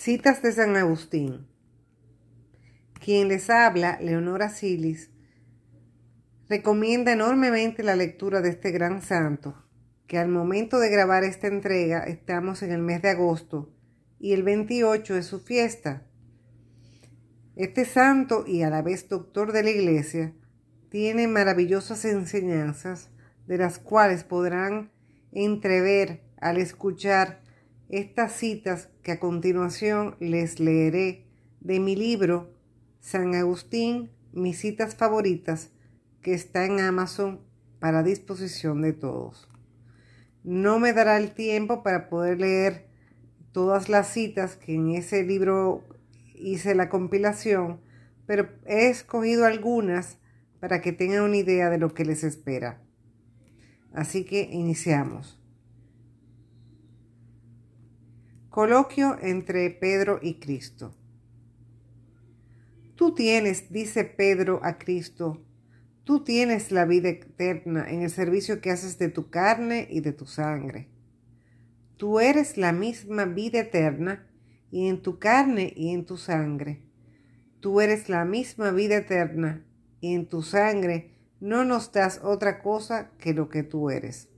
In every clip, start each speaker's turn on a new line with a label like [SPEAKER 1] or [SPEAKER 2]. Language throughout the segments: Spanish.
[SPEAKER 1] Citas de San Agustín. Quien les habla, Leonora Silis, recomienda enormemente la lectura de este gran santo, que al momento de grabar esta entrega estamos en el mes de agosto y el 28 es su fiesta. Este santo y a la vez doctor de la Iglesia tiene maravillosas enseñanzas de las cuales podrán entrever al escuchar estas citas que a continuación les leeré de mi libro San Agustín, mis citas favoritas, que está en Amazon para disposición de todos. No me dará el tiempo para poder leer todas las citas que en ese libro hice la compilación, pero he escogido algunas para que tengan una idea de lo que les espera. Así que iniciamos. Coloquio entre Pedro y Cristo. Tú tienes, dice Pedro a Cristo, tú tienes la vida eterna en el servicio que haces de tu carne y de tu sangre. Tú eres la misma vida eterna y en tu carne y en tu sangre. Tú eres la misma vida eterna y en tu sangre no nos das otra cosa que lo que tú eres.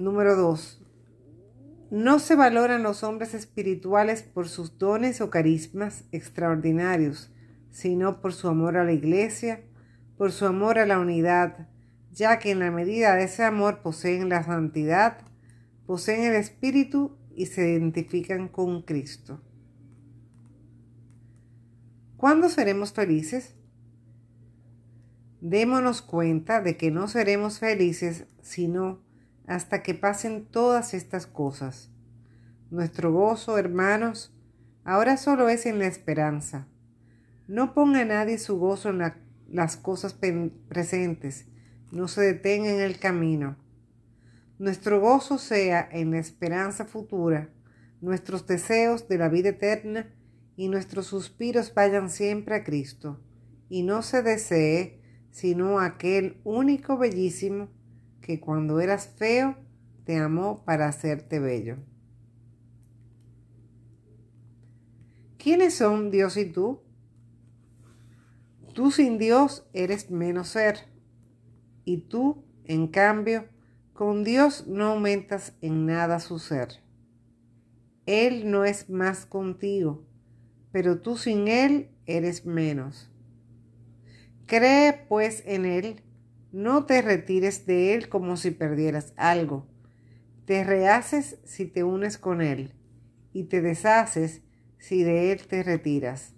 [SPEAKER 1] Número 2. No se valoran los hombres espirituales por sus dones o carismas extraordinarios, sino por su amor a la iglesia, por su amor a la unidad, ya que en la medida de ese amor poseen la santidad, poseen el espíritu y se identifican con Cristo. ¿Cuándo seremos felices? Démonos cuenta de que no seremos felices sino hasta que pasen todas estas cosas. Nuestro gozo, hermanos, ahora solo es en la esperanza. No ponga nadie su gozo en las cosas presentes, no se detenga en el camino. Nuestro gozo sea en la esperanza futura, nuestros deseos de la vida eterna y nuestros suspiros vayan siempre a Cristo, y no se desee sino aquel único bellísimo que cuando eras feo te amó para hacerte bello. ¿Quiénes son Dios y tú? Tú sin Dios eres menos ser y tú, en cambio, con Dios no aumentas en nada su ser. Él no es más contigo, pero tú sin Él eres menos. Cree pues en Él no te retires de Él como si perdieras algo. Te rehaces si te unes con Él y te deshaces si de Él te retiras.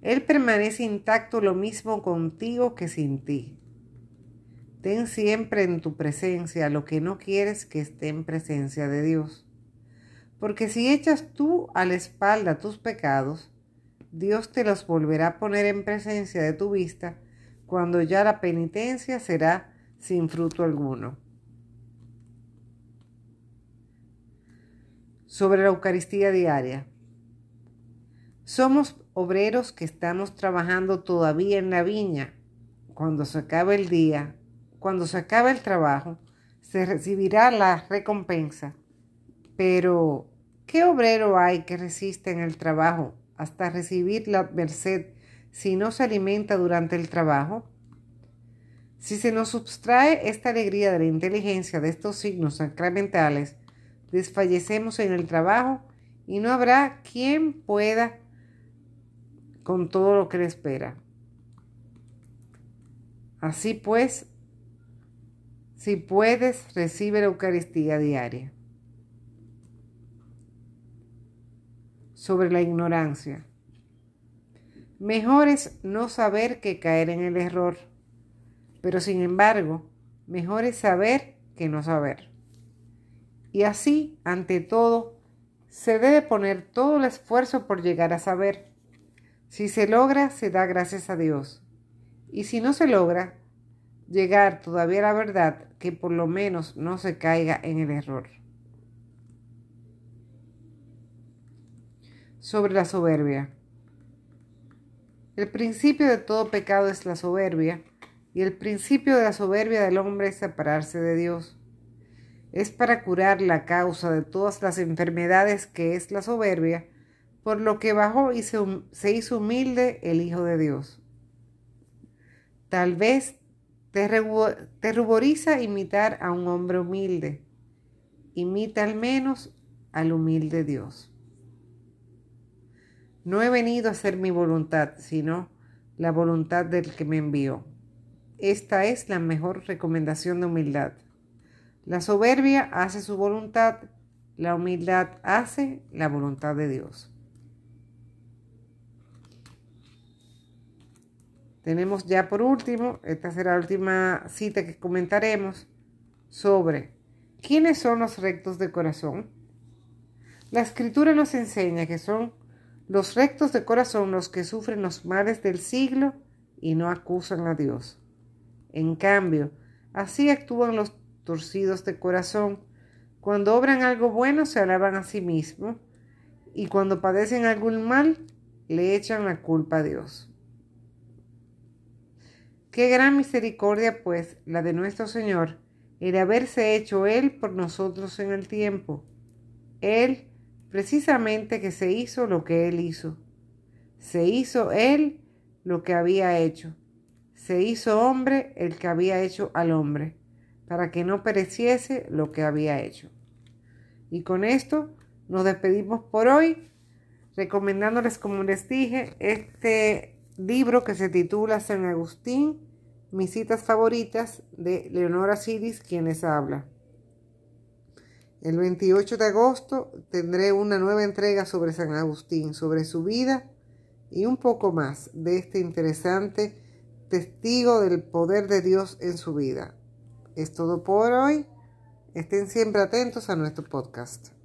[SPEAKER 1] Él permanece intacto lo mismo contigo que sin ti. Ten siempre en tu presencia lo que no quieres que esté en presencia de Dios. Porque si echas tú a la espalda tus pecados, Dios te los volverá a poner en presencia de tu vista cuando ya la penitencia será sin fruto alguno. Sobre la Eucaristía diaria. Somos obreros que estamos trabajando todavía en la viña. Cuando se acabe el día, cuando se acabe el trabajo, se recibirá la recompensa. Pero, ¿qué obrero hay que resiste en el trabajo hasta recibir la merced si no se alimenta durante el trabajo? Si se nos sustrae esta alegría de la inteligencia de estos signos sacramentales, desfallecemos en el trabajo y no habrá quien pueda con todo lo que le espera. Así pues, si puedes, recibe la Eucaristía diaria. Sobre la ignorancia. Mejor es no saber que caer en el error, pero sin embargo, mejor es saber que no saber. Y así, ante todo, se debe poner todo el esfuerzo por llegar a saber. Si se logra, se da gracias a Dios. Y si no se logra, llegar todavía a la verdad que por lo menos no se caiga en el error. Sobre la soberbia. El principio de todo pecado es la soberbia, y el principio de la soberbia del hombre es separarse de Dios. es para curar la causa de todas las enfermedades que es la soberbia, por lo que bajó y se, hizo humilde el Hijo de Dios. Tal vez te, te ruboriza imitar a un hombre humilde. Imita al menos al humilde Dios. No he venido a hacer mi voluntad, sino la voluntad del que me envió. Esta es la mejor recomendación de humildad. La soberbia hace su voluntad, la humildad hace la voluntad de Dios. Tenemos ya por último, esta será la última cita que comentaremos sobre quiénes son los rectos de corazón. La escritura nos enseña que son los rectos de corazón los que sufren los males del siglo y no acusan a Dios. En cambio, así actúan los torcidos de corazón. Cuando obran algo bueno se alaban a sí mismos y cuando padecen algún mal le echan la culpa a Dios. Qué gran misericordia, pues, la de nuestro Señor, el haberse hecho Él por nosotros en el tiempo. Él, precisamente que se hizo lo que Él hizo. Se hizo Él lo que había hecho. Se hizo hombre el que había hecho al hombre para que no pereciese lo que había hecho. Y con esto nos despedimos por hoy, recomendándoles, como les dije, este libro que se titula San Agustín, mis citas favoritas de Leonora Sidis, quien les habla. El 28 de agosto tendré una nueva entrega sobre San Agustín, sobre su vida y un poco más de este interesante testigo del poder de Dios en su vida. Es todo por hoy. Estén siempre atentos a nuestro podcast.